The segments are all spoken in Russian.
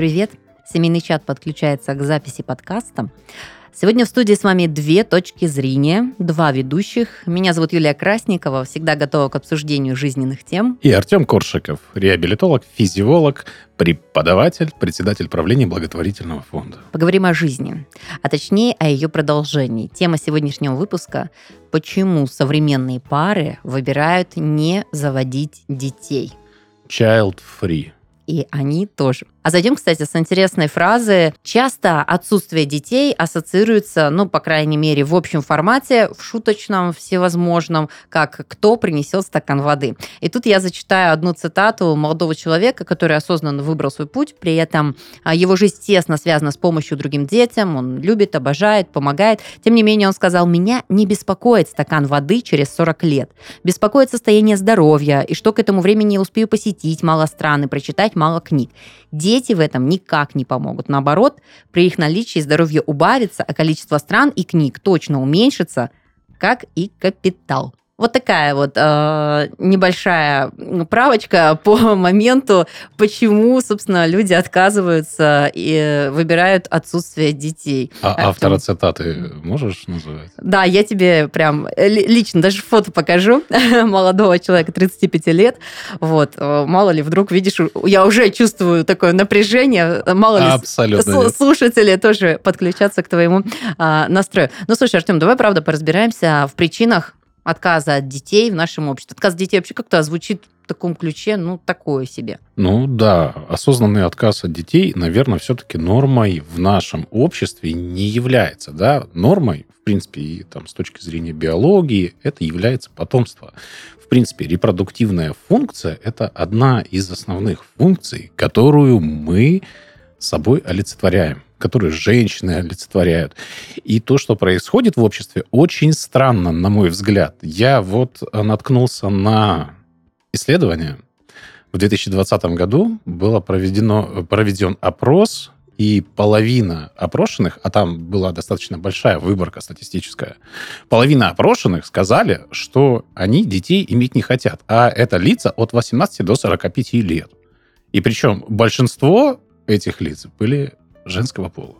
Привет! Семейный чат подключается к записи подкаста. Сегодня в студии с вами две точки зрения, два ведущих. Меня зовут Юлия Красникова, всегда готова к обсуждению жизненных тем. И Артем Коршиков, реабилитолог, физиолог, преподаватель, председатель правления благотворительного фонда. Поговорим о жизни, а точнее о ее продолжении. Тема сегодняшнего выпуска – почему современные пары выбирают не заводить детей. Child free. И они тоже. А зайдем, кстати, с интересной фразы. Часто отсутствие детей ассоциируется, ну, по крайней мере, в общем формате, в шуточном, всевозможном, как «кто принесет стакан воды». И тут я зачитаю одну цитату молодого человека, который осознанно выбрал свой путь, при этом а, его жизнь тесно связана с помощью другим детям, он любит, обожает, помогает. Тем не менее, он сказал, «Меня не беспокоит стакан воды через 40 лет. Беспокоит состояние здоровья, и что к этому времени я успею посетить мало стран и прочитать мало книг. В этом никак не помогут. Наоборот, при их наличии здоровье убавится, а количество стран и книг точно уменьшится, как и капитал. Вот такая вот э, небольшая правочка по моменту, почему, собственно, люди отказываются и выбирают отсутствие детей. А автора цитаты можешь назвать? Да, я тебе прям лично даже фото покажу молодого человека 35 лет. Вот, э, мало ли, вдруг видишь, я уже чувствую такое напряжение, мало ли Абсолютно слушатели тоже подключаться к твоему э, настрою. Ну, слушай, Артем, давай, правда, поразбираемся в причинах отказа от детей в нашем обществе. Отказ от детей вообще как-то звучит в таком ключе, ну, такое себе. Ну да, осознанный отказ от детей, наверное, все-таки нормой в нашем обществе не является. Да? Нормой, в принципе, и там с точки зрения биологии, это является потомство. В принципе, репродуктивная функция – это одна из основных функций, которую мы собой олицетворяем которые женщины олицетворяют. И то, что происходит в обществе, очень странно, на мой взгляд. Я вот наткнулся на исследование. В 2020 году было проведено, проведен опрос, и половина опрошенных, а там была достаточно большая выборка статистическая, половина опрошенных сказали, что они детей иметь не хотят. А это лица от 18 до 45 лет. И причем большинство этих лиц были женского пола.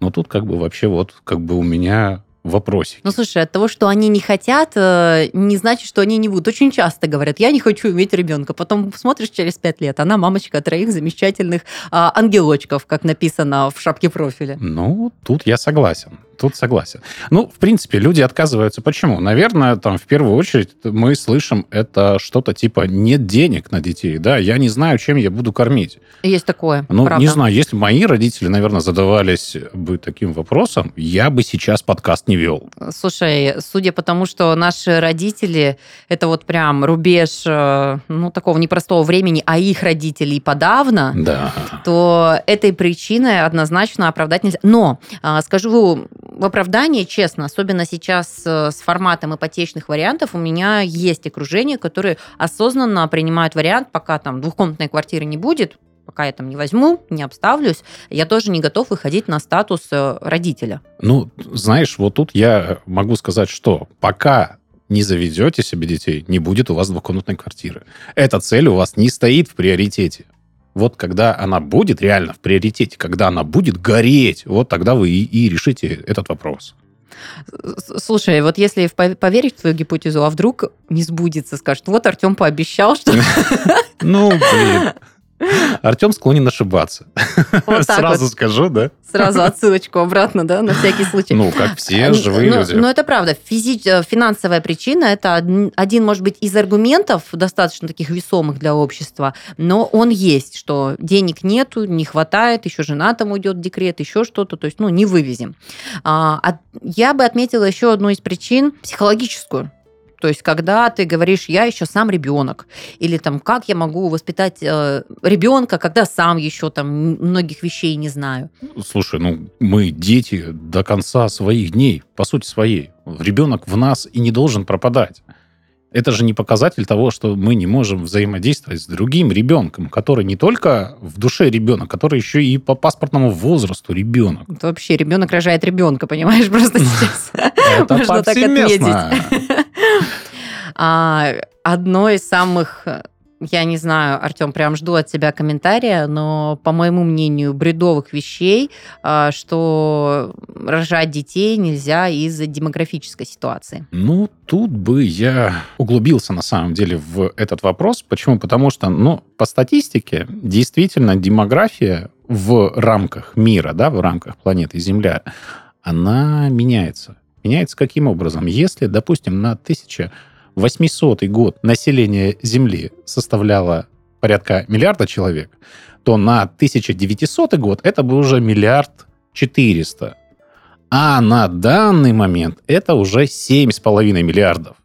Но тут как бы вообще вот как бы у меня вопросики. Ну, слушай, от того, что они не хотят, э, не значит, что они не будут. Очень часто говорят, я не хочу иметь ребенка. Потом смотришь через пять лет, она мамочка троих замечательных а, ангелочков, как написано в шапке профиля. Ну, тут я согласен. Тут согласен. Ну, в принципе, люди отказываются. Почему? Наверное, там в первую очередь мы слышим это что-то типа нет денег на детей, да, я не знаю, чем я буду кормить. Есть такое. Ну, правда. не знаю, если мои родители, наверное, задавались бы таким вопросом, я бы сейчас подкаст не вел. Слушай, судя по тому, что наши родители, это вот прям рубеж, э, ну, такого непростого времени, а их родителей подавно, да. то этой причиной однозначно оправдать нельзя. Но, а, скажу в оправдании, честно, особенно сейчас э, с форматом ипотечных вариантов, у меня есть окружение, которые осознанно принимают вариант, пока там двухкомнатной квартиры не будет, пока я там не возьму, не обставлюсь, я тоже не готов выходить на статус э, родителя. Ну, знаешь, вот тут я могу сказать, что пока не заведете себе детей, не будет у вас двухкомнатной квартиры. Эта цель у вас не стоит в приоритете. Вот когда она будет реально в приоритете, когда она будет гореть, вот тогда вы и, и решите этот вопрос. Слушай, вот если поверить в твою гипотезу, а вдруг не сбудется, скажет, вот Артем пообещал, что... Ну, блин. Артем склонен ошибаться. Вот Сразу вот. скажу, да? Сразу отсылочку обратно, да, на всякий случай. Ну, как все живые но, люди. Но это правда. Физи... Э, финансовая причина – это один, может быть, из аргументов, достаточно таких весомых для общества, но он есть, что денег нету, не хватает, еще жена там уйдет в декрет, еще что-то, то есть, ну, не вывезем. А, я бы отметила еще одну из причин – психологическую. То есть, когда ты говоришь, я еще сам ребенок, или там, как я могу воспитать э, ребенка, когда сам еще там многих вещей не знаю. Слушай, ну мы дети до конца своих дней, по сути своей. Ребенок в нас и не должен пропадать. Это же не показатель того, что мы не можем взаимодействовать с другим ребенком, который не только в душе ребенок, который еще и по паспортному возрасту ребенок. Это вообще ребенок рожает ребенка, понимаешь, просто сейчас. Это Можно так отметить. А, одно из самых я не знаю, Артем, прям жду от тебя комментария, но, по моему мнению, бредовых вещей, а, что рожать детей нельзя из-за демографической ситуации. Ну, тут бы я углубился на самом деле в этот вопрос. Почему? Потому что, ну, по статистике, действительно, демография в рамках мира, да, в рамках планеты Земля, она меняется. Меняется каким образом? Если, допустим, на 1800 год население Земли составляло порядка миллиарда человек, то на 1900 год это был уже миллиард четыреста. А на данный момент это уже 7,5 миллиардов.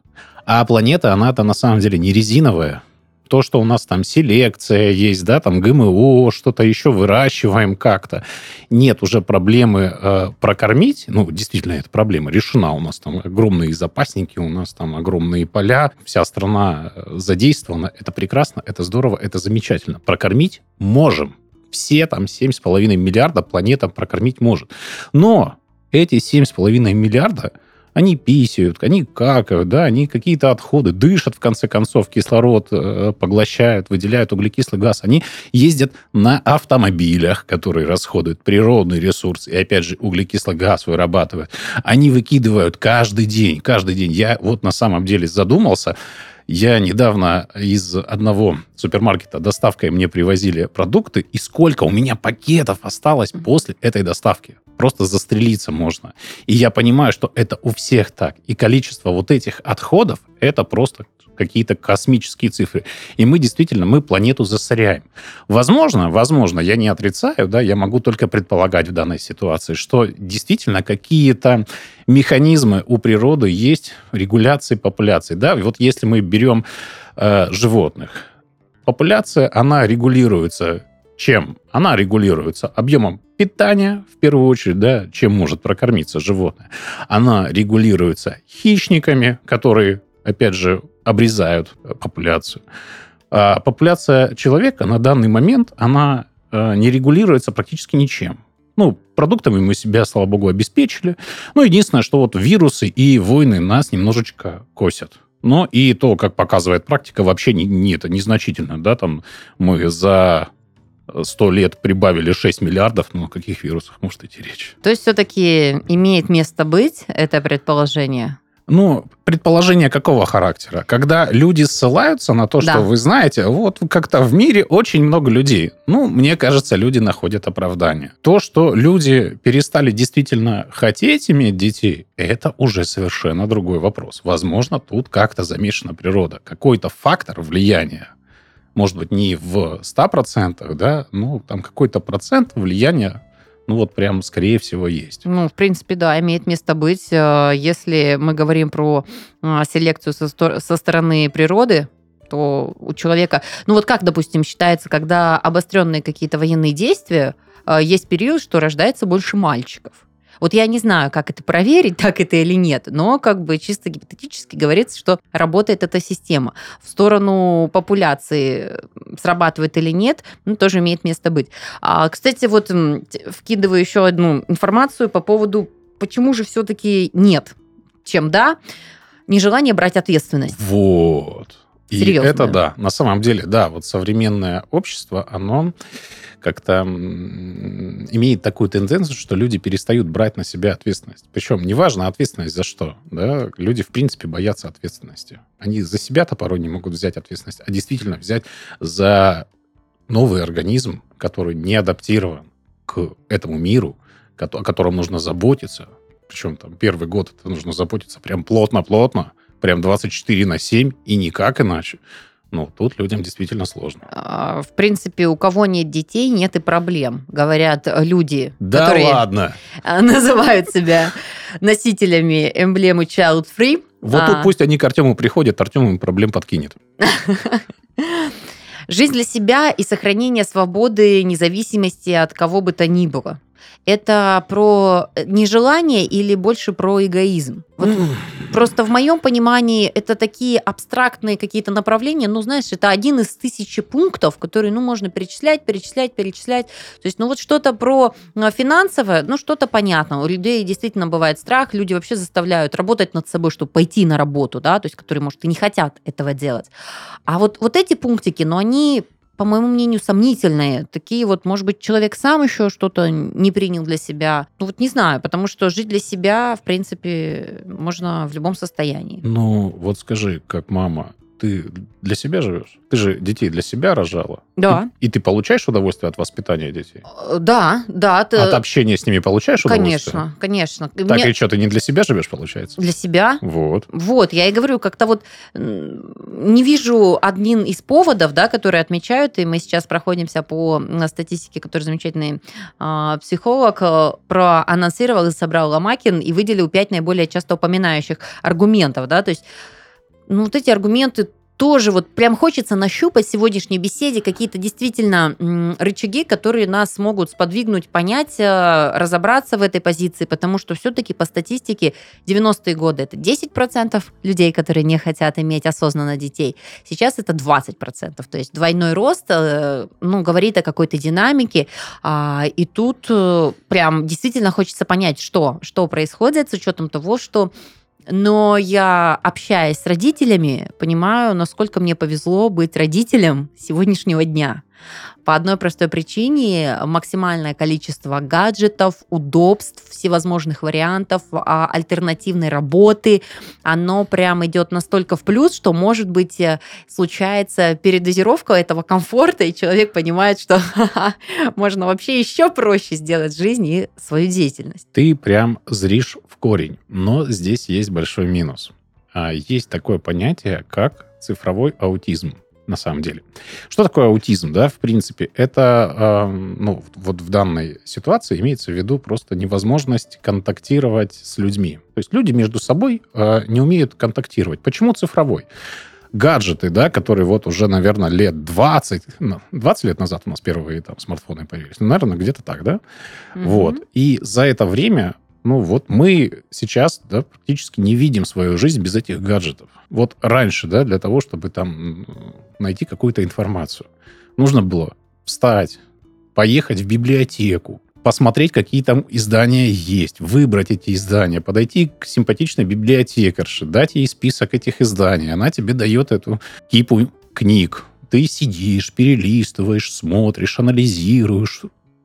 А планета, она-то на самом деле не резиновая то, что у нас там селекция есть, да, там ГМО, что-то еще выращиваем как-то. Нет уже проблемы э, прокормить. Ну, действительно, эта проблема решена. У нас там огромные запасники, у нас там огромные поля, вся страна э, задействована. Это прекрасно, это здорово, это замечательно. Прокормить можем. Все там 7,5 миллиарда планета прокормить может. Но эти 7,5 миллиарда они писают, они какают, да, они какие-то отходы, дышат, в конце концов, кислород э, поглощают, выделяют углекислый газ. Они ездят на автомобилях, которые расходуют природный ресурс, и, опять же, углекислый газ вырабатывают. Они выкидывают каждый день, каждый день. Я вот на самом деле задумался, я недавно из одного супермаркета доставкой мне привозили продукты, и сколько у меня пакетов осталось после этой доставки. Просто застрелиться можно. И я понимаю, что это у всех так. И количество вот этих отходов, это просто какие-то космические цифры. И мы действительно, мы планету засоряем. Возможно, возможно, я не отрицаю, да, я могу только предполагать в данной ситуации, что действительно какие-то механизмы у природы есть регуляции популяции. Да? Вот если мы берем э, животных, популяция, она регулируется чем? Она регулируется объемом питания, в первую очередь, да, чем может прокормиться животное. Она регулируется хищниками, которые, опять же, обрезают популяцию. А популяция человека на данный момент, она э, не регулируется практически ничем. Ну, продуктами мы себя, слава богу, обеспечили. Ну, единственное, что вот вирусы и войны нас немножечко косят. Но и то, как показывает практика, вообще не, не это незначительно. Да? Там мы за 100 лет прибавили 6 миллиардов, ну о каких вирусах может идти речь? То есть все-таки имеет место быть это предположение? Ну, предположение какого характера? Когда люди ссылаются на то, да. что вы знаете, вот как-то в мире очень много людей. Ну, мне кажется, люди находят оправдание. То, что люди перестали действительно хотеть иметь детей, это уже совершенно другой вопрос. Возможно, тут как-то замешана природа. Какой-то фактор влияния. Может быть, не в 100%, да, но там какой-то процент влияния ну вот прям, скорее всего, есть. Ну, в принципе, да, имеет место быть. Э, если мы говорим про э, селекцию со, со стороны природы, то у человека... Ну вот как, допустим, считается, когда обостренные какие-то военные действия, э, есть период, что рождается больше мальчиков. Вот я не знаю, как это проверить, так это или нет, но как бы чисто гипотетически говорится, что работает эта система. В сторону популяции срабатывает или нет, ну, тоже имеет место быть. А, кстати, вот вкидываю еще одну информацию по поводу, почему же все-таки нет, чем да, нежелание брать ответственность. Вот. И Серьезно. это да, на самом деле, да, вот современное общество, оно как-то имеет такую тенденцию, что люди перестают брать на себя ответственность. Причем неважно ответственность за что. Да? Люди, в принципе, боятся ответственности. Они за себя-то порой не могут взять ответственность, а действительно взять за новый организм, который не адаптирован к этому миру, о котором нужно заботиться. Причем там первый год это нужно заботиться прям плотно-плотно, прям 24 на 7 и никак иначе. Ну, тут людям действительно сложно. А, в принципе, у кого нет детей, нет и проблем, говорят люди, да которые ладно. называют себя носителями эмблемы Child Free. Вот а... тут пусть они к Артему приходят, Артем им проблем подкинет. Жизнь для себя и сохранение свободы, независимости от кого бы то ни было. Это про нежелание или больше про эгоизм? Вот просто в моем понимании это такие абстрактные какие-то направления, ну, знаешь, это один из тысячи пунктов, которые, ну, можно перечислять, перечислять, перечислять. То есть, ну, вот что-то про э, финансовое, ну, что-то понятно. У людей действительно бывает страх, люди вообще заставляют работать над собой, чтобы пойти на работу, да, то есть, которые, может, и не хотят этого делать. А вот, вот эти пунктики, ну, они по моему мнению, сомнительные. Такие вот, может быть, человек сам еще что-то не принял для себя. Ну вот не знаю, потому что жить для себя, в принципе, можно в любом состоянии. Ну вот скажи, как мама, ты для себя живешь? Ты же детей для себя рожала. Да. И, и ты получаешь удовольствие от воспитания детей? Э, да, да. Ты... От общения с ними получаешь удовольствие? Конечно, конечно. Так Мне... и что, ты не для себя живешь, получается? Для себя. Вот. Вот, я и говорю, как-то вот не вижу один из поводов, да, которые отмечают, и мы сейчас проходимся по статистике, который замечательный э, психолог э, проанонсировал и собрал Ломакин и выделил пять наиболее часто упоминающих аргументов, да, то есть ну, вот эти аргументы тоже вот прям хочется нащупать в сегодняшней беседе какие-то действительно рычаги, которые нас смогут сподвигнуть, понять, э, разобраться в этой позиции, потому что все-таки по статистике 90-е годы это 10% людей, которые не хотят иметь осознанно детей. Сейчас это 20%. То есть двойной рост, э, ну, говорит о какой-то динамике. А, и тут э, прям действительно хочется понять, что, что происходит с учетом того, что но я, общаясь с родителями, понимаю, насколько мне повезло быть родителем сегодняшнего дня. По одной простой причине максимальное количество гаджетов, удобств, всевозможных вариантов, а, альтернативной работы, оно прям идет настолько в плюс, что, может быть, э, случается передозировка этого комфорта, и человек понимает, что можно вообще еще проще сделать жизнь и свою деятельность. Ты прям зришь в корень, но здесь есть большой минус. А, есть такое понятие, как цифровой аутизм на самом деле. Что такое аутизм, да, в принципе? Это, э, ну, вот в данной ситуации имеется в виду просто невозможность контактировать с людьми. То есть люди между собой э, не умеют контактировать. Почему цифровой? гаджеты, да, которые вот уже, наверное, лет 20, 20 ну, лет назад у нас первые там смартфоны появились. Ну, наверное, где-то так, да? Mm-hmm. Вот. И за это время ну вот мы сейчас да, практически не видим свою жизнь без этих гаджетов. Вот раньше, да, для того, чтобы там найти какую-то информацию, нужно было встать, поехать в библиотеку, посмотреть, какие там издания есть, выбрать эти издания, подойти к симпатичной библиотекарше, дать ей список этих изданий. Она тебе дает эту кипу книг. Ты сидишь, перелистываешь, смотришь, анализируешь,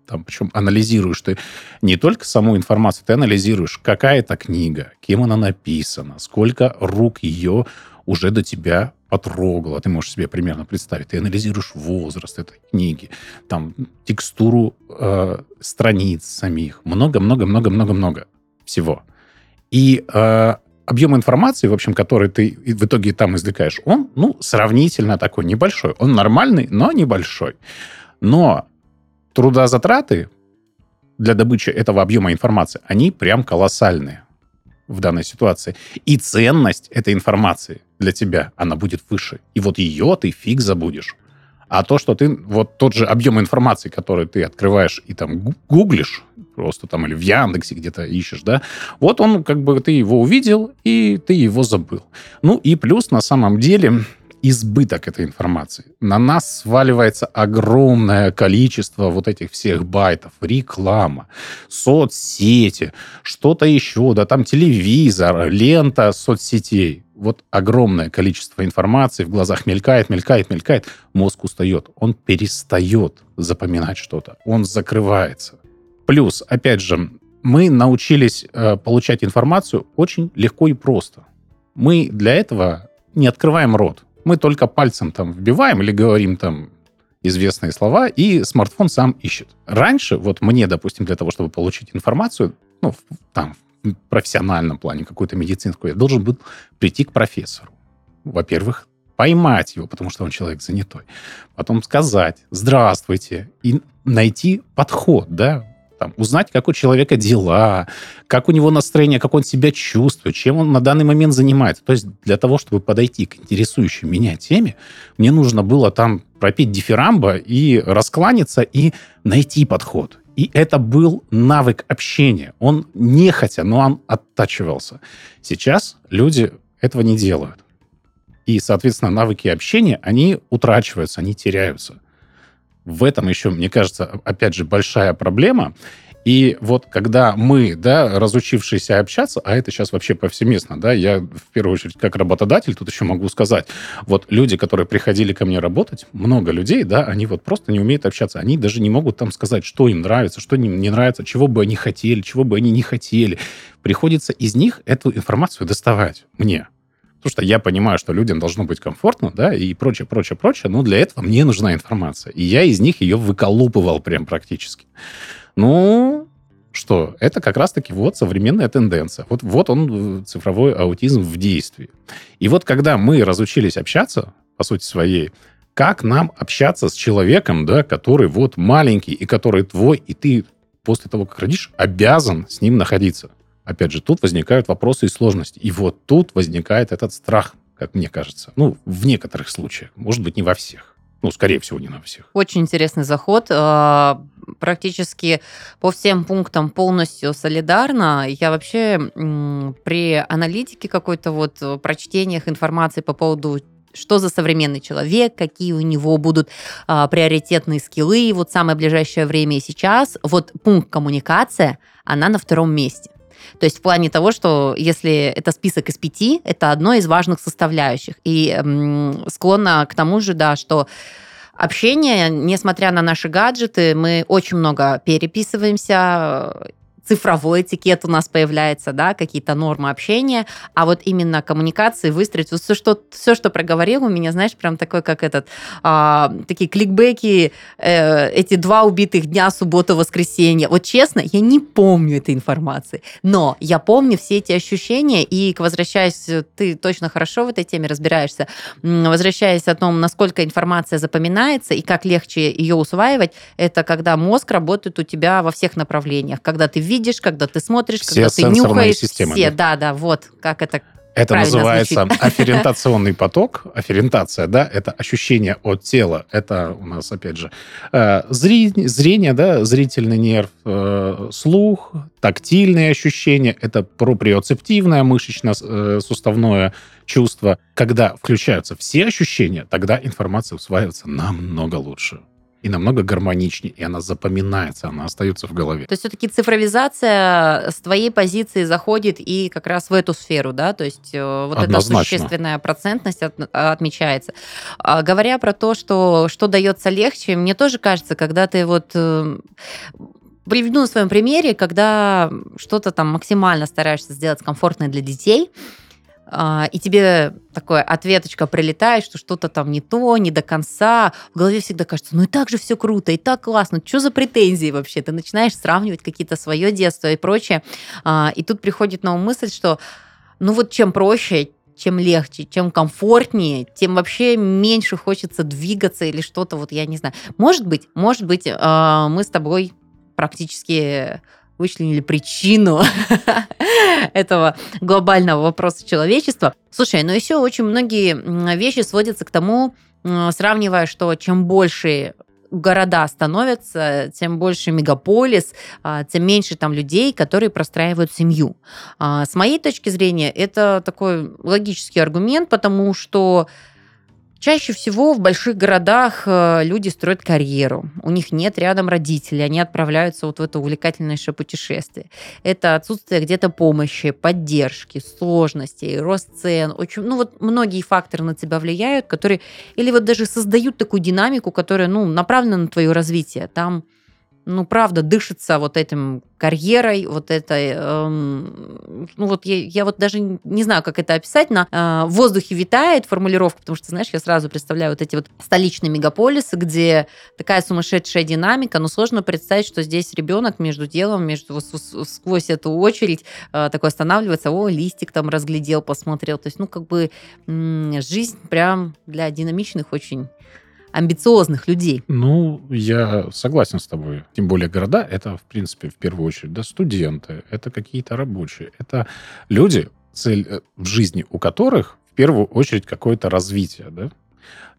там, причем анализируешь ты не только саму информацию, ты анализируешь, какая это книга, кем она написана, сколько рук ее уже до тебя потрогало. Ты можешь себе примерно представить. Ты анализируешь возраст этой книги, там, текстуру э, страниц самих. Много-много-много-много-много всего. И э, объем информации, в общем, который ты в итоге там извлекаешь, он, ну, сравнительно такой небольшой. Он нормальный, но небольшой. Но трудозатраты для добычи этого объема информации, они прям колоссальные в данной ситуации. И ценность этой информации для тебя, она будет выше. И вот ее ты фиг забудешь. А то, что ты, вот тот же объем информации, который ты открываешь и там гуглишь, просто там или в Яндексе где-то ищешь, да, вот он, как бы, ты его увидел, и ты его забыл. Ну и плюс, на самом деле, избыток этой информации. На нас сваливается огромное количество вот этих всех байтов. Реклама, соцсети, что-то еще, да там телевизор, лента соцсетей. Вот огромное количество информации в глазах мелькает, мелькает, мелькает. Мозг устает. Он перестает запоминать что-то. Он закрывается. Плюс, опять же, мы научились э, получать информацию очень легко и просто. Мы для этого не открываем рот мы только пальцем там вбиваем или говорим там известные слова, и смартфон сам ищет. Раньше, вот мне, допустим, для того, чтобы получить информацию, ну, там, в профессиональном плане, какую-то медицинскую, я должен был прийти к профессору. Во-первых, поймать его, потому что он человек занятой. Потом сказать «здравствуйте» и найти подход, да, там, узнать, как у человека дела, как у него настроение, как он себя чувствует, чем он на данный момент занимается. То есть для того, чтобы подойти к интересующей меня теме, мне нужно было там пропеть дифирамбо и раскланяться, и найти подход. И это был навык общения. Он нехотя, но он оттачивался. Сейчас люди этого не делают. И, соответственно, навыки общения, они утрачиваются, они теряются. В этом еще, мне кажется, опять же, большая проблема. И вот когда мы, да, разучившиеся общаться, а это сейчас вообще повсеместно, да, я в первую очередь как работодатель тут еще могу сказать, вот люди, которые приходили ко мне работать, много людей, да, они вот просто не умеют общаться, они даже не могут там сказать, что им нравится, что им не нравится, чего бы они хотели, чего бы они не хотели. Приходится из них эту информацию доставать мне. Потому что я понимаю, что людям должно быть комфортно, да, и прочее, прочее, прочее, но для этого мне нужна информация. И я из них ее выколупывал прям практически. Ну, что? Это как раз-таки вот современная тенденция. Вот, вот он, э, цифровой аутизм в действии. И вот когда мы разучились общаться, по сути своей, как нам общаться с человеком, да, который вот маленький, и который твой, и ты после того, как родишь, обязан с ним находиться. Опять же, тут возникают вопросы и сложности. И вот тут возникает этот страх, как мне кажется. Ну, в некоторых случаях. Может быть, не во всех. Ну, скорее всего, не на всех. Очень интересный заход. А, практически по всем пунктам полностью солидарна. Я вообще при аналитике какой-то вот прочтениях информации по поводу что за современный человек, какие у него будут а, приоритетные скиллы вот самое ближайшее время и сейчас. Вот пункт коммуникация, она на втором месте. То есть в плане того, что если это список из пяти, это одно из важных составляющих. И м, склонна к тому же, да, что общение, несмотря на наши гаджеты, мы очень много переписываемся, цифровой этикет у нас появляется, да, какие-то нормы общения, а вот именно коммуникации выстроить, вот все, что, все, что проговорил, у меня, знаешь, прям такой, как этот, а, такие кликбеки, э, эти два убитых дня, суббота, воскресенье. Вот честно, я не помню этой информации, но я помню все эти ощущения, и возвращаясь, ты точно хорошо в этой теме разбираешься, возвращаясь о том, насколько информация запоминается и как легче ее усваивать, это когда мозг работает у тебя во всех направлениях, когда ты видишь видишь, когда ты смотришь, все когда ты нюхаешь. Системы, все, да, да, вот как это это называется звучит. афферентационный поток. Афферентация, да, это ощущение от тела. Это у нас, опять же, э, зрение, да, зрительный нерв, э, слух, тактильные ощущения. Это проприоцептивное мышечно-суставное чувство. Когда включаются все ощущения, тогда информация усваивается намного лучше и намного гармоничнее, и она запоминается, она остается в голове. То есть все-таки цифровизация с твоей позиции заходит и как раз в эту сферу, да, то есть э, вот Однозначно. эта существенная процентность от, отмечается. А, говоря про то, что, что дается легче, мне тоже кажется, когда ты вот э, приведу на своем примере, когда что-то там максимально стараешься сделать комфортное для детей, и тебе такое ответочка прилетает, что что-то там не то, не до конца. В голове всегда кажется, ну и так же все круто, и так классно. Что за претензии вообще? Ты начинаешь сравнивать какие-то свое детство и прочее. А, и тут приходит ум мысль, что ну вот чем проще, чем легче, чем комфортнее, тем вообще меньше хочется двигаться или что-то, вот я не знаю. Может быть, может быть, а, мы с тобой практически вычленили причину этого глобального вопроса человечества. Слушай, ну еще очень многие вещи сводятся к тому, сравнивая, что чем больше города становятся, тем больше мегаполис, а, тем меньше там людей, которые простраивают семью. А, с моей точки зрения, это такой логический аргумент, потому что Чаще всего в больших городах э, люди строят карьеру. У них нет рядом родителей, они отправляются вот в это увлекательнейшее путешествие. Это отсутствие где-то помощи, поддержки, сложностей, рост цен. Очень, ну вот многие факторы на тебя влияют, которые или вот даже создают такую динамику, которая ну, направлена на твое развитие. Там ну, правда, дышится вот этим карьерой, вот этой, эм, ну, вот я, я вот даже не знаю, как это описать, на э, воздухе витает формулировка, потому что, знаешь, я сразу представляю вот эти вот столичные мегаполисы, где такая сумасшедшая динамика, но сложно представить, что здесь ребенок между делом, между сквозь эту очередь э, такой останавливается, о, листик там разглядел, посмотрел, то есть, ну, как бы м- жизнь прям для динамичных очень амбициозных людей. Ну, я согласен с тобой. Тем более города — это, в принципе, в первую очередь, да, студенты, это какие-то рабочие, это люди, цель э, в жизни у которых в первую очередь какое-то развитие, да.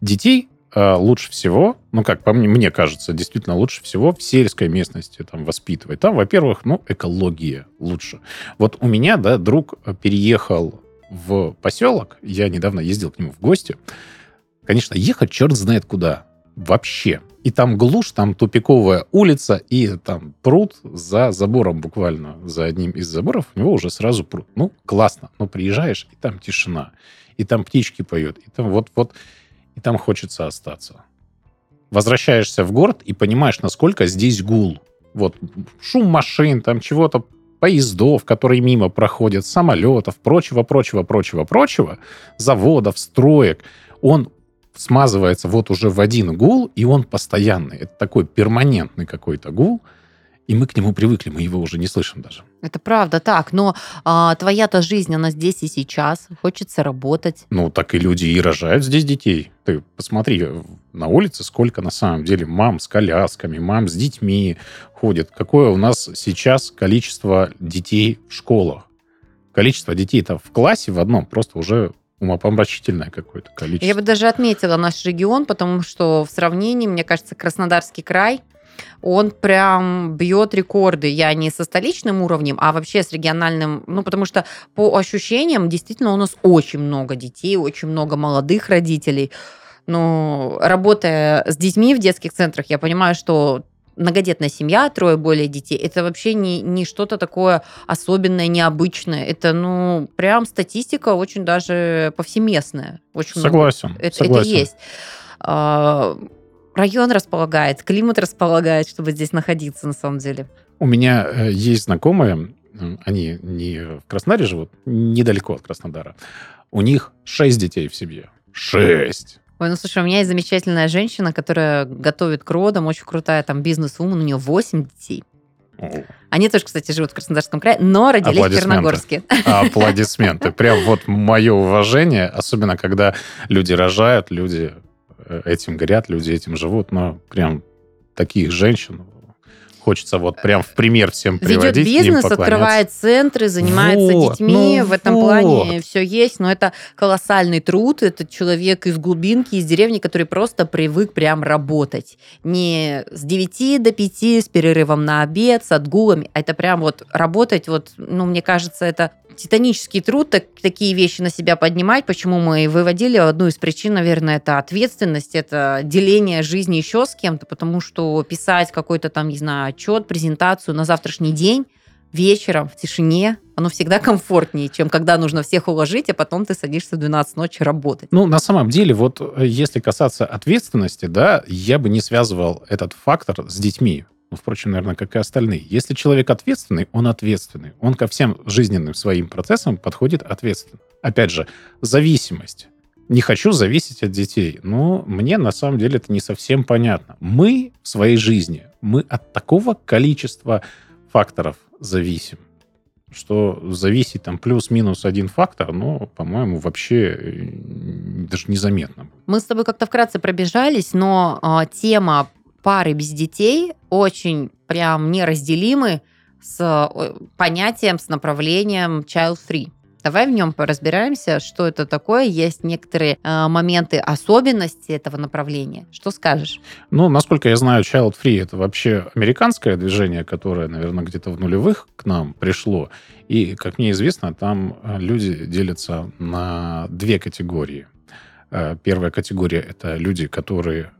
Детей э, лучше всего, ну, как по мне, мне кажется, действительно лучше всего в сельской местности там воспитывать. Там, во-первых, ну, экология лучше. Вот у меня, да, друг переехал в поселок, я недавно ездил к нему в гости. Конечно, ехать черт знает куда. Вообще. И там глушь, там тупиковая улица, и там пруд за забором буквально, за одним из заборов, у него уже сразу пруд. Ну, классно. Но приезжаешь, и там тишина. И там птички поют. И там вот-вот... И там хочется остаться. Возвращаешься в город и понимаешь, насколько здесь гул. Вот шум машин, там чего-то поездов, которые мимо проходят, самолетов, прочего, прочего, прочего, прочего, заводов, строек, он смазывается вот уже в один гул, и он постоянный. Это такой перманентный какой-то гул, и мы к нему привыкли, мы его уже не слышим даже. Это правда так, но а, твоя-то жизнь, она здесь и сейчас, хочется работать. Ну, так и люди и рожают здесь детей. Ты посмотри, на улице сколько на самом деле мам с колясками, мам с детьми ходит. Какое у нас сейчас количество детей в школах? Количество детей-то в классе в одном просто уже умопомрачительное какое-то количество. Я бы даже отметила наш регион, потому что в сравнении, мне кажется, Краснодарский край – он прям бьет рекорды. Я не со столичным уровнем, а вообще с региональным. Ну, потому что по ощущениям, действительно, у нас очень много детей, очень много молодых родителей. Но работая с детьми в детских центрах, я понимаю, что многодетная семья, трое более детей, это вообще не, не что-то такое особенное, необычное. Это, ну, прям статистика очень даже повсеместная. Очень согласен. Много. Это, согласен. это есть. А, район располагает, климат располагает, чтобы здесь находиться на самом деле. У меня э, есть знакомые, они не в Краснодаре живут, недалеко от Краснодара. У них шесть детей в семье. Шесть! Ой, ну слушай, у меня есть замечательная женщина, которая готовит к родам, очень крутая там бизнес-вумен, у нее восемь детей. Они тоже, кстати, живут в Краснодарском крае, но родились в Черногорске. Аплодисменты. Прям вот мое уважение, особенно когда люди рожают, люди Э, этим горят, люди этим живут, но прям таких женщин хочется вот прям в пример всем приводить. Ведет бизнес, открывает центры, занимается вот, детьми. Ну в этом вот. плане все есть, но это колоссальный труд. Это человек из глубинки, из деревни, который просто привык прям работать. Не с 9 до 5, с перерывом на обед, с отгулами. А это прям вот работать, вот, ну, мне кажется, это титанический труд так, такие вещи на себя поднимать. Почему мы выводили одну из причин, наверное, это ответственность, это деление жизни еще с кем-то, потому что писать какой-то там, не знаю, отчет, презентацию на завтрашний день вечером в тишине, оно всегда комфортнее, чем когда нужно всех уложить, а потом ты садишься в 12 ночи работать. Ну, на самом деле, вот э, если касаться ответственности, да, я бы не связывал этот фактор с детьми. Ну, впрочем, наверное, как и остальные. Если человек ответственный, он ответственный. Он ко всем жизненным своим процессам подходит ответственно. Опять же, зависимость. Не хочу зависеть от детей. Но мне на самом деле это не совсем понятно. Мы в своей жизни, мы от такого количества факторов зависим, что зависеть там плюс-минус один фактор, ну, по-моему, вообще э, даже незаметно. Мы с тобой как-то вкратце пробежались, но э, тема пары без детей очень прям неразделимы с понятием, с направлением child-free. Давай в нем поразбираемся, что это такое. Есть некоторые э, моменты особенности этого направления. Что скажешь? Ну, насколько я знаю, Child Free это вообще американское движение, которое, наверное, где-то в нулевых к нам пришло. И, как мне известно, там э, люди делятся на две категории. Э, первая категория это люди, которые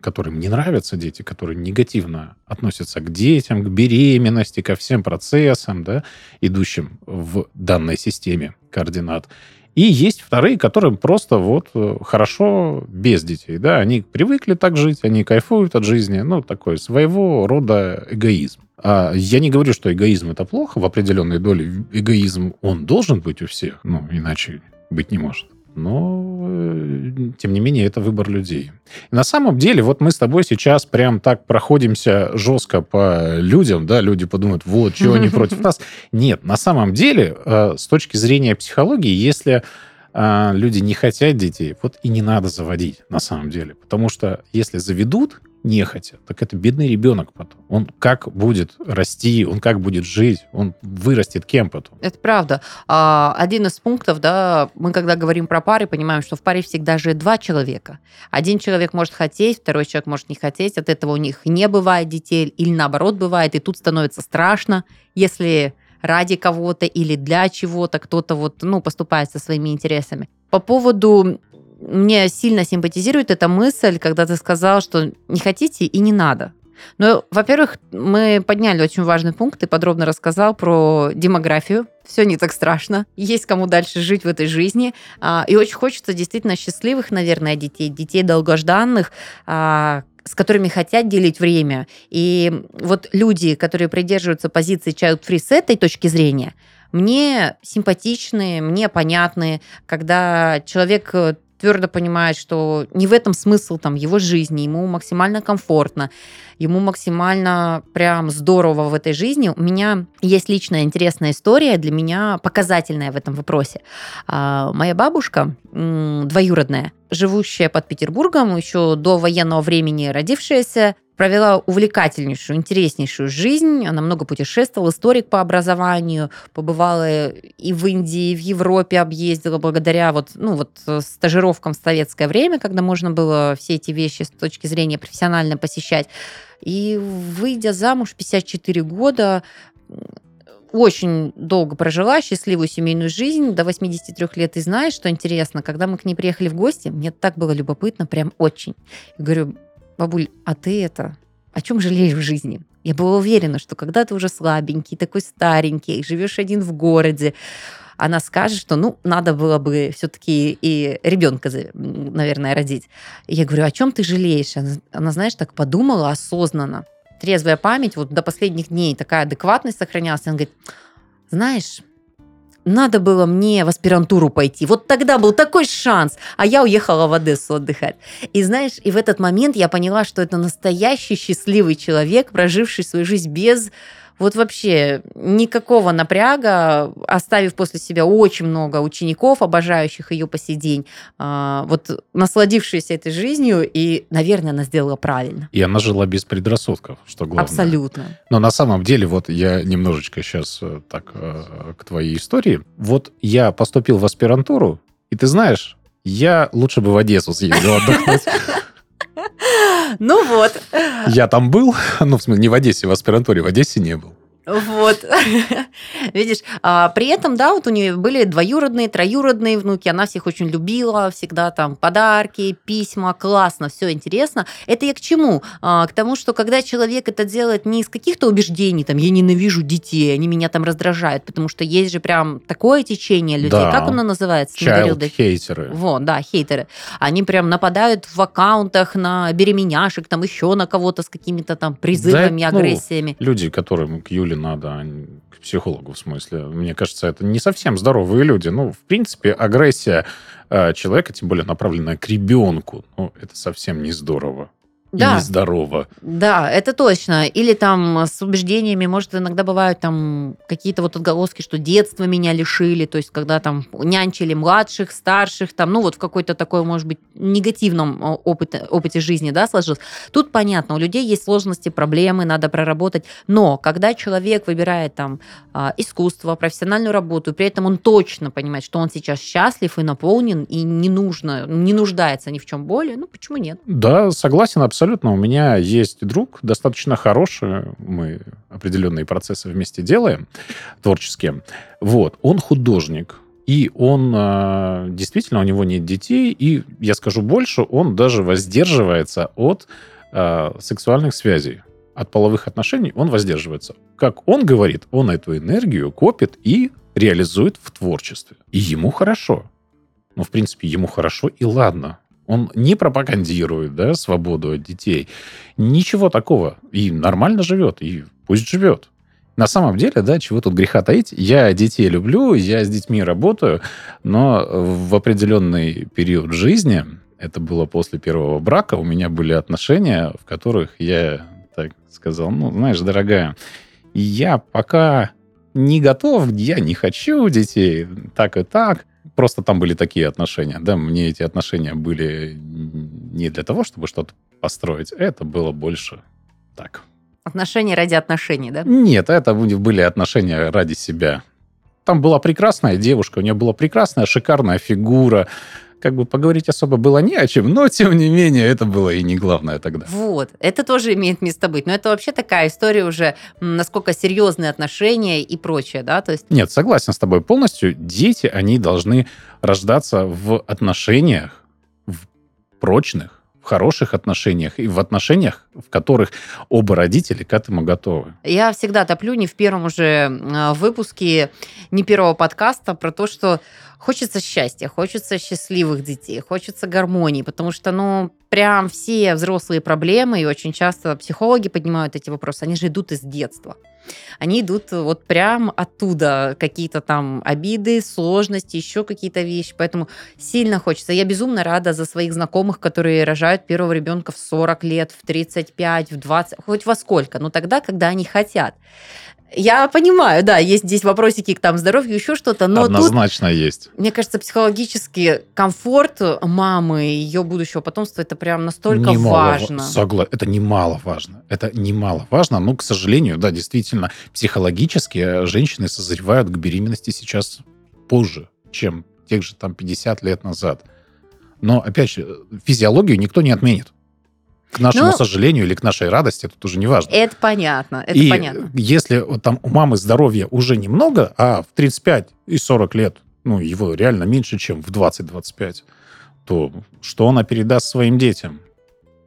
которым не нравятся дети, которые негативно относятся к детям, к беременности, ко всем процессам, да, идущим в данной системе координат. И есть вторые, которым просто вот э, хорошо без детей, да, они привыкли так жить, они кайфуют от жизни, ну, такой своего рода эгоизм. А я не говорю, что эгоизм это плохо, в определенной доле эгоизм, он должен быть у всех, ну, иначе быть не может но, э, тем не менее, это выбор людей. И на самом деле, вот мы с тобой сейчас прям так проходимся жестко по людям, да, люди подумают, вот, чего они против нас. Нет, на самом деле, э, с точки зрения психологии, если э, люди не хотят детей, вот и не надо заводить, на самом деле. Потому что если заведут, нехотя, так это бедный ребенок потом. Он как будет расти, он как будет жить, он вырастет кем потом. Это правда. А, один из пунктов, да, мы когда говорим про пары, понимаем, что в паре всегда же два человека. Один человек может хотеть, второй человек может не хотеть, от этого у них не бывает детей, или наоборот бывает, и тут становится страшно, если ради кого-то или для чего-то кто-то вот, ну, поступает со своими интересами. По поводу мне сильно симпатизирует эта мысль, когда ты сказал, что не хотите и не надо. Но, во-первых, мы подняли очень важный пункт, ты подробно рассказал про демографию. Все не так страшно. Есть кому дальше жить в этой жизни. А, и очень хочется действительно счастливых, наверное, детей, детей долгожданных, а, с которыми хотят делить время. И вот люди, которые придерживаются позиции child-free с этой точки зрения, мне симпатичны, мне понятны, когда человек э, твердо понимает, что не в этом смысл там его жизни, ему максимально комфортно, ему максимально прям здорово в этой жизни. У меня есть личная интересная история, для меня показательная в этом вопросе. А, моя бабушка двоюродная, живущая под Петербургом, еще до военного времени родившаяся, провела увлекательнейшую, интереснейшую жизнь. Она много путешествовала, историк по образованию, побывала и в Индии, и в Европе объездила благодаря вот, ну, вот э, стажировкам в советское время, когда можно было все эти вещи с точки зрения профессионально посещать. И выйдя замуж в 54 года, очень долго прожила счастливую семейную жизнь до 83 лет. И знаешь, что интересно, когда мы к ней приехали в гости, мне так было любопытно, прям очень. Я говорю, бабуль, а ты это, о чем жалеешь в жизни? Я была уверена, что когда ты уже слабенький, такой старенький, живешь один в городе, она скажет, что, ну, надо было бы все-таки и ребенка, наверное, родить. Я говорю, о чем ты жалеешь? Она, она, знаешь, так подумала осознанно. Трезвая память, вот до последних дней такая адекватность сохранялась. Она говорит, знаешь, надо было мне в аспирантуру пойти. Вот тогда был такой шанс. А я уехала в Одессу отдыхать. И знаешь, и в этот момент я поняла, что это настоящий счастливый человек, проживший свою жизнь без вот вообще никакого напряга, оставив после себя очень много учеников, обожающих ее по сей день, а, вот насладившиеся этой жизнью, и, наверное, она сделала правильно. И она жила без предрассудков, что главное. Абсолютно. Но на самом деле, вот я немножечко сейчас э, так э, к твоей истории. Вот я поступил в аспирантуру, и ты знаешь, я лучше бы в Одессу съездил отдохнуть. Ну вот. Я там был, ну, в смысле, не в Одессе, в аспирантуре, в Одессе не был. Вот. Видишь, а, при этом, да, вот у нее были двоюродные, троюродные внуки, она всех очень любила, всегда там подарки, письма, классно, все интересно. Это я к чему? А, к тому, что когда человек это делает не из каких-то убеждений, там, я ненавижу детей, они меня там раздражают, потому что есть же прям такое течение людей, Да. как оно называется? Child хейтеры. вот, да, хейтеры. Они прям нападают в аккаунтах на беременяшек, там еще на кого-то с какими-то там призывами, Да, ну, агрессиями. Люди, которым к Юле надо, а к психологу, в смысле. Мне кажется, это не совсем здоровые люди. Ну, в принципе, агрессия э, человека, тем более направленная к ребенку, ну, это совсем не здорово. И Да. нездорово. Да, это точно. Или там с убеждениями, может, иногда бывают там какие-то вот отголоски, что детство меня лишили, то есть когда там нянчили младших, старших, там, ну вот в какой-то такой, может быть, негативном опыте, опыте жизни, да, сложилось. Тут понятно, у людей есть сложности, проблемы, надо проработать, но когда человек выбирает там а, искусство, профессиональную работу, при этом он точно понимает, что он сейчас счастлив и наполнен, и не нужно, не нуждается ни в чем более, ну почему нет? Да, согласен абсолютно. У меня есть друг, достаточно хороший. Мы определенные процессы вместе делаем, творческие. Вот. Он художник. И он а, действительно, у него нет детей. И я скажу больше, он даже воздерживается от а, сексуальных связей. От половых отношений он воздерживается. Как он говорит, он эту энергию копит и реализует в творчестве. И ему хорошо. Ну, в принципе, ему хорошо и ладно. Он не пропагандирует да, свободу от детей. Ничего такого. И нормально живет. И пусть живет. На самом деле, да, чего тут греха таить, я детей люблю, я с детьми работаю, но в определенный период жизни, это было после первого брака, у меня были отношения, в которых я так сказал, ну, знаешь, дорогая, я пока не готов, я не хочу детей, так и так. Просто там были такие отношения, да, мне эти отношения были не для того, чтобы что-то построить. Это было больше так. Отношения ради отношений, да? Нет, это были отношения ради себя. Там была прекрасная девушка, у нее была прекрасная, шикарная фигура, как бы поговорить особо было не о чем, но, тем не менее, это было и не главное тогда. Вот, это тоже имеет место быть. Но это вообще такая история уже, насколько серьезные отношения и прочее, да? То есть... Нет, согласен с тобой полностью. Дети, они должны рождаться в отношениях, в прочных, в хороших отношениях и в отношениях, в которых оба родители к этому готовы. Я всегда топлю не в первом уже а, выпуске, не первого подкаста про то, что Хочется счастья, хочется счастливых детей, хочется гармонии, потому что, ну, прям все взрослые проблемы, и очень часто психологи поднимают эти вопросы, они же идут из детства. Они идут вот прям оттуда, какие-то там обиды, сложности, еще какие-то вещи. Поэтому сильно хочется. Я безумно рада за своих знакомых, которые рожают первого ребенка в 40 лет, в 35, в 20, хоть во сколько, но тогда, когда они хотят. Я понимаю, да, есть здесь вопросики к там здоровью, еще что-то, но Однозначно тут, есть. Мне кажется, психологический комфорт мамы и ее будущего потомства, это прям настолько немало, важно. Согла... Это немало важно. Это немало важно, но, к сожалению, да, действительно, психологически женщины созревают к беременности сейчас позже, чем тех же там 50 лет назад. Но, опять же, физиологию никто не отменит к нашему ну, сожалению или к нашей радости, тут уже не важно. Это понятно, это и понятно. если вот там у мамы здоровья уже немного, а в 35 и 40 лет, ну, его реально меньше, чем в 20-25, то что она передаст своим детям?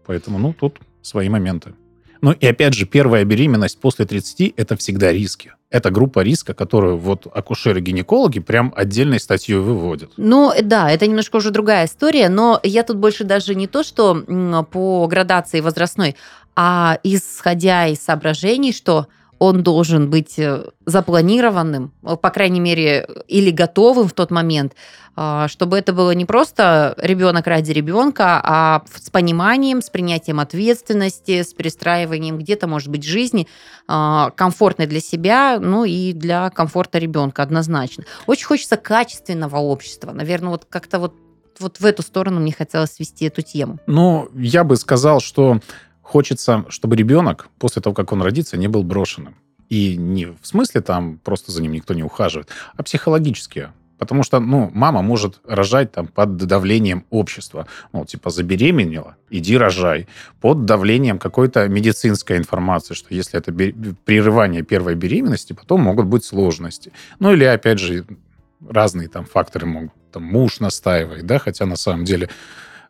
Поэтому, ну, тут свои моменты. Ну и опять же, первая беременность после 30 – это всегда риски. Это группа риска, которую вот акушеры-гинекологи прям отдельной статьей выводят. Ну да, это немножко уже другая история, но я тут больше даже не то, что по градации возрастной, а исходя из соображений, что он должен быть э, запланированным, э, по крайней мере, или готовым в тот момент, а, чтобы это было не просто ребенок ради ребенка, а с пониманием, с принятием ответственности, с перестраиванием где-то, может быть, жизни, а, комфортной для себя, ну и для комфорта ребенка однозначно. Очень хочется качественного общества. Наверное, вот как-то вот вот в эту сторону мне хотелось свести эту тему. Ну, я бы сказал, что хочется, чтобы ребенок после того, как он родится, не был брошенным. И не в смысле там просто за ним никто не ухаживает, а психологически. Потому что, ну, мама может рожать там под давлением общества. Ну, типа, забеременела, иди рожай. Под давлением какой-то медицинской информации, что если это прерывание первой беременности, потом могут быть сложности. Ну, или, опять же, разные там факторы могут. Там муж настаивает, да, хотя на самом деле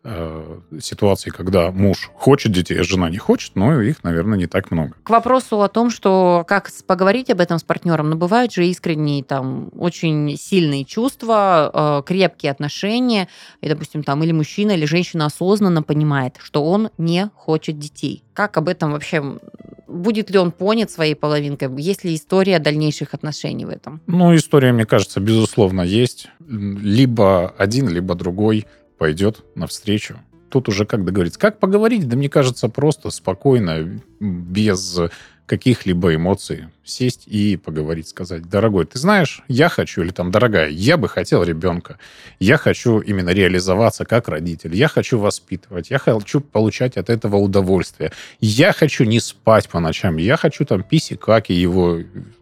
Э, ситуации, когда муж хочет детей, а жена не хочет, но их, наверное, не так много. К вопросу о том, что как поговорить об этом с партнером, но ну, бывают же искренние, там, очень сильные чувства, э, крепкие отношения, и, допустим, там, или мужчина, или женщина осознанно понимает, что он не хочет детей. Как об этом вообще будет ли он понят своей половинкой? Есть ли история дальнейших отношений в этом? Ну, история, мне кажется, безусловно, есть. Либо один, либо другой пойдет навстречу. Тут уже как договориться. Как поговорить? Да мне кажется, просто спокойно, без каких-либо эмоций сесть и поговорить, сказать, дорогой, ты знаешь, я хочу, или там, дорогая, я бы хотел ребенка, я хочу именно реализоваться как родитель, я хочу воспитывать, я хочу получать от этого удовольствие, я хочу не спать по ночам, я хочу там писи-каки его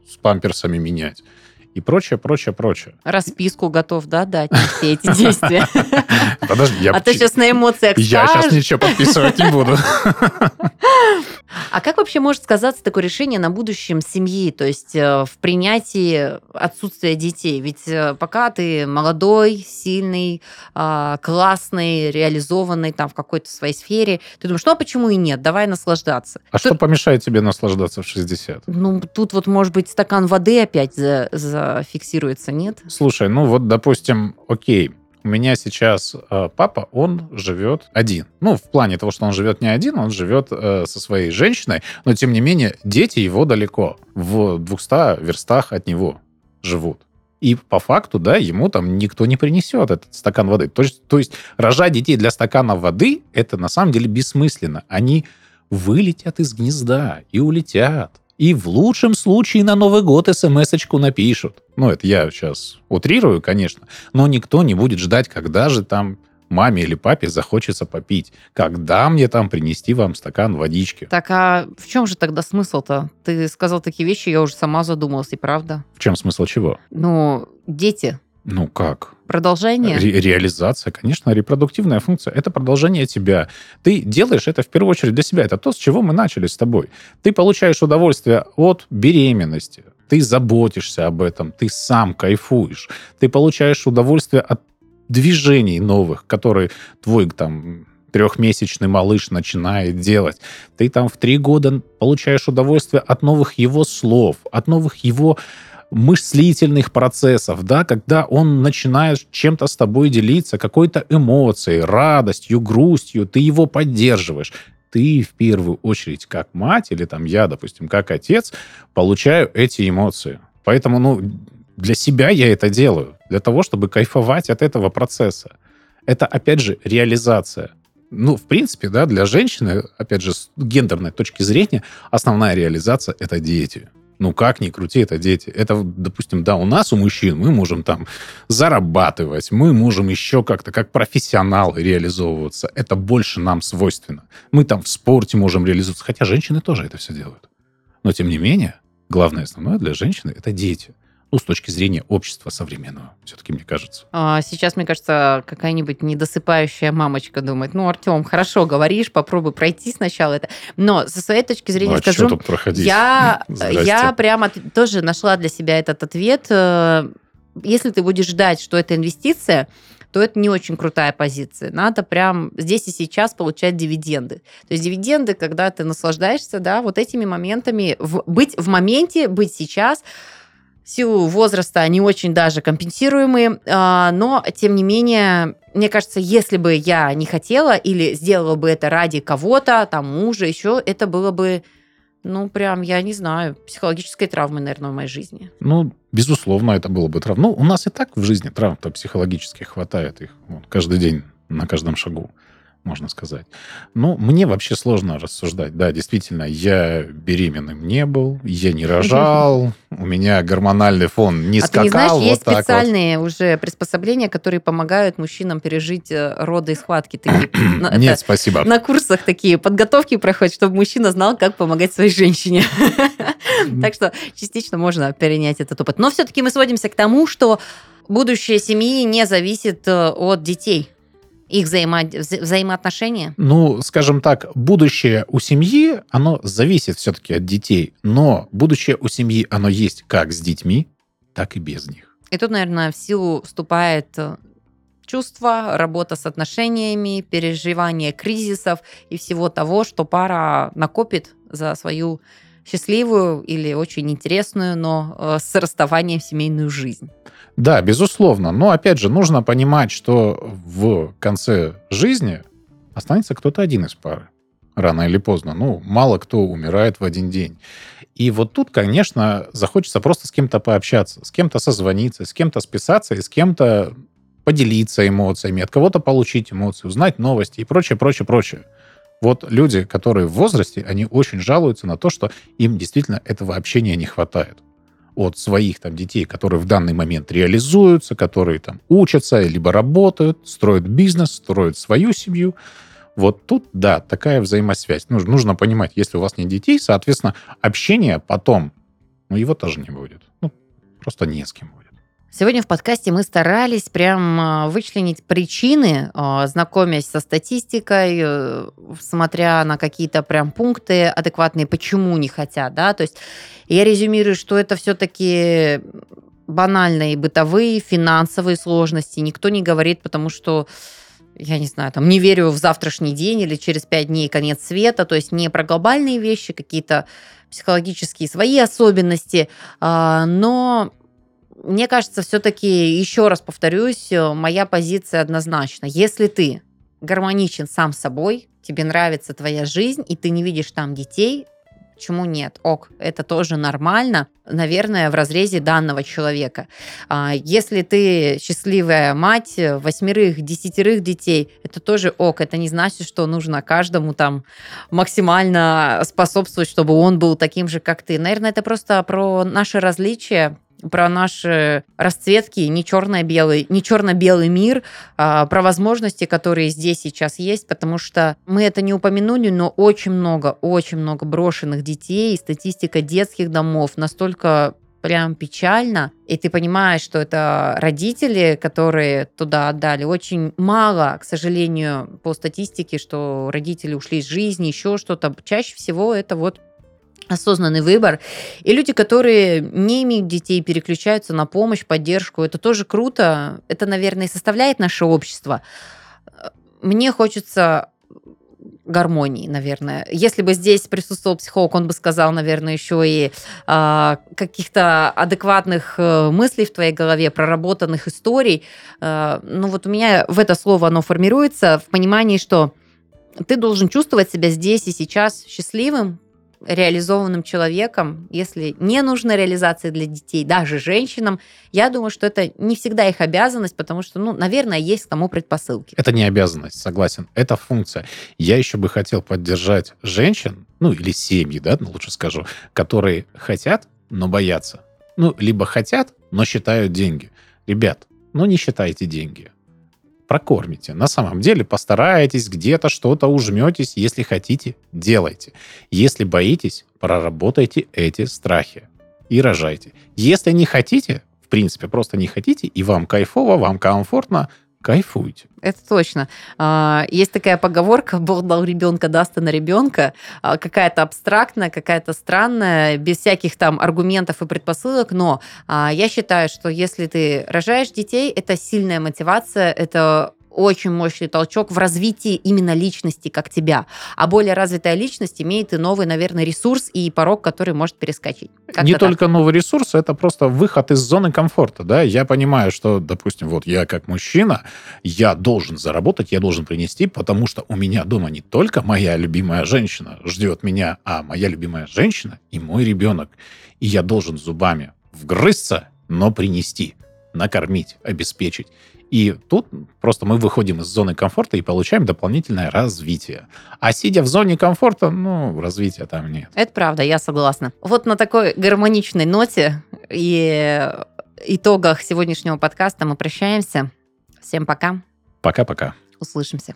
с памперсами менять и прочее, прочее, прочее. Расписку готов, да, дать на все эти действия? Подожди, я... А ты сейчас на эмоциях Я сейчас ничего подписывать не буду. А как вообще может сказаться такое решение на будущем семьи, то есть э, в принятии отсутствия детей? Ведь э, пока ты молодой, сильный, а, классный, реализованный там в какой-то своей сфере, ты думаешь, ну а почему и нет, давай наслаждаться. А что помешает тебе наслаждаться в 60? Ну, тут вот может быть стакан воды опять за, зафиксируется, нет? Слушай, ну вот, допустим, окей, у меня сейчас э, папа, он живет один. Ну, в плане того, что он живет не один, он живет э, со своей женщиной, но тем не менее дети его далеко, в 200 верстах от него живут. И по факту, да, ему там никто не принесет этот стакан воды. То есть, то есть рожать детей для стакана воды, это на самом деле бессмысленно. Они вылетят из гнезда и улетят. И в лучшем случае на Новый год смс-очку напишут. Ну, это я сейчас утрирую, конечно, но никто не будет ждать, когда же там маме или папе захочется попить. Когда мне там принести вам стакан водички? Так а в чем же тогда смысл-то? Ты сказал такие вещи, я уже сама задумалась, и правда. В чем смысл чего? Ну, дети. Ну как? Продолжение? Ре- реализация, конечно, репродуктивная функция. Это продолжение тебя. Ты делаешь это в первую очередь для себя. Это то, с чего мы начали с тобой. Ты получаешь удовольствие от беременности. Ты заботишься об этом. Ты сам кайфуешь. Ты получаешь удовольствие от движений новых, которые твой там трехмесячный малыш начинает делать. Ты там в три года получаешь удовольствие от новых его слов, от новых его мыслительных процессов, да, когда он начинает чем-то с тобой делиться, какой-то эмоцией, радостью, грустью, ты его поддерживаешь. Ты в первую очередь как мать или там я, допустим, как отец, получаю эти эмоции. Поэтому, ну, для себя я это делаю, для того, чтобы кайфовать от этого процесса. Это, опять же, реализация. Ну, в принципе, да, для женщины, опять же, с гендерной точки зрения, основная реализация – это дети. Ну, как ни крути, это дети. Это, допустим, да, у нас, у мужчин, мы можем там зарабатывать, мы можем еще как-то, как профессионалы реализовываться. Это больше нам свойственно. Мы там в спорте можем реализовываться, хотя женщины тоже это все делают. Но, тем не менее, главное основное для женщины – это дети ну, с точки зрения общества современного, все-таки, мне кажется. А сейчас, мне кажется, какая-нибудь недосыпающая мамочка думает, ну, Артем, хорошо говоришь, попробуй пройти сначала это. Но со своей точки зрения ну, а скажу, тут проходить? я, я прямо тоже нашла для себя этот ответ. Э, если ты будешь ждать, что это инвестиция, то это не очень крутая позиция. Надо прям здесь и сейчас получать дивиденды. То есть дивиденды, когда ты наслаждаешься, да, вот этими моментами, в, быть в моменте, быть сейчас – силу возраста они очень даже компенсируемые, а, но тем не менее, мне кажется, если бы я не хотела или сделала бы это ради кого-то, там мужа, еще, это было бы ну, прям, я не знаю, психологической травмы, наверное, в моей жизни. Ну, безусловно, это было бы травма. Ну, у нас и так в жизни травм-то психологических хватает их вот, каждый день, на каждом шагу можно сказать. Ну, мне вообще сложно рассуждать. Да, действительно, я беременным не был, я не рожал, у меня гормональный фон не скакал. А ты не знаешь, вот есть специальные вот. уже приспособления, которые помогают мужчинам пережить э, роды и схватки. Нет, спасибо. На курсах такие подготовки проходят, чтобы мужчина знал, как помогать своей женщине. Так что частично можно перенять этот опыт. Но все-таки мы сводимся к тому, что будущее семьи не зависит э, от детей их взаимо... вза взаимоотношения? Ну, скажем так, будущее у семьи, оно зависит все-таки от детей, но будущее у семьи, оно есть как с детьми, так и без них. И тут, наверное, в силу вступает э, чувство, работа с отношениями, переживание кризисов и всего того, что пара накопит за свою счастливую или очень интересную, но э, с расставанием семейную жизнь. Да, безусловно. Но опять же, нужно понимать, что в конце жизни останется кто-то один из пары. Рано или поздно. Ну, мало кто умирает в один день. И вот тут, конечно, захочется просто с кем-то пообщаться, с кем-то созвониться, с кем-то списаться и с кем-то поделиться эмоциями, от кого-то получить эмоции, узнать новости и прочее, прочее, прочее. Вот люди, которые в возрасте, они очень жалуются на то, что им действительно этого общения не хватает от своих там детей, которые в данный момент реализуются, которые там учатся, либо работают, строят бизнес, строят свою семью. Вот тут, да, такая взаимосвязь. Нужно, нужно понимать, если у вас нет детей, соответственно, общение потом, ну, его тоже не будет. Ну, просто не с кем будет. Сегодня в подкасте мы старались прям а, вычленить причины, а, знакомясь со статистикой, э, смотря на какие-то прям пункты адекватные, почему не хотят, да, то есть я резюмирую, что это все-таки банальные бытовые, финансовые сложности. Никто не говорит, потому что я не знаю, там, не верю в завтрашний день или через пять дней конец света, то есть не про глобальные вещи, какие-то психологические свои особенности, а, но мне кажется, все-таки, еще раз повторюсь, э, моя позиция однозначна. Если ты гармоничен сам собой, тебе нравится твоя жизнь, и ты не видишь там детей, Почему нет? Ок, это тоже нормально, наверное, в разрезе данного человека. А, если ты счастливая мать восьмерых, десятерых детей, это тоже ок. Это не значит, что нужно каждому там максимально способствовать, чтобы он был таким же, как ты. Наверное, это просто про наши различия про наши расцветки, не черно-белый, не черно-белый мир, а, про возможности, которые здесь сейчас есть, потому что мы это не упомянули, но очень много, очень много брошенных детей, статистика детских домов настолько прям печально, и ты понимаешь, что это родители, которые туда отдали. Очень мало, к сожалению, по статистике, что родители ушли из жизни, еще что-то. Чаще всего это вот осознанный выбор. И люди, которые не имеют детей, переключаются на помощь, поддержку. Это тоже круто. Это, наверное, и составляет наше общество. Мне хочется гармонии, наверное. Если бы здесь присутствовал психолог, он бы сказал, наверное, еще и э, каких-то адекватных э, мыслей в твоей голове, проработанных историй. Э, ну вот у меня в это слово оно формируется в понимании, что ты должен чувствовать себя здесь и сейчас счастливым, реализованным человеком, если не нужна реализация для детей, даже женщинам, я думаю, что это не всегда их обязанность, потому что, ну, наверное, есть к тому предпосылки. Это не обязанность, согласен. Это функция. Я еще бы хотел поддержать женщин, ну, или семьи, да, ну, лучше скажу, которые хотят, но боятся. Ну, либо хотят, но считают деньги. Ребят, ну, не считайте деньги прокормите. На самом деле постарайтесь, где-то что-то ужметесь. Если хотите, делайте. Если боитесь, проработайте эти страхи и рожайте. Если не хотите, в принципе, просто не хотите, и вам кайфово, вам комфортно, кайфуйте. Это точно. А, есть такая поговорка, Бог дал ребенка, даст на ребенка, а, какая-то абстрактная, какая-то странная, без всяких там аргументов и предпосылок, но а, я считаю, что если ты рожаешь детей, это сильная мотивация, это очень мощный толчок в развитии именно личности, как тебя. А более развитая личность имеет и новый, наверное, ресурс и порог, который может перескочить. Как-то Не так. только новый ресурс, это просто выход из зоны комфорта. Да? Я понимаю, что, допустим, вот я как мужчина, я должен заработать, я должен принести, потому что у меня дома не только моя любимая женщина ждет меня, а моя любимая женщина и мой ребенок. И я должен зубами вгрызться, но принести, накормить, обеспечить. И тут просто мы выходим из зоны комфорта и получаем дополнительное развитие. А сидя в зоне комфорта, ну, развития там нет. Это правда, я согласна. Вот на такой гармоничной ноте и итогах сегодняшнего подкаста мы прощаемся. Всем пока. Пока-пока. Услышимся.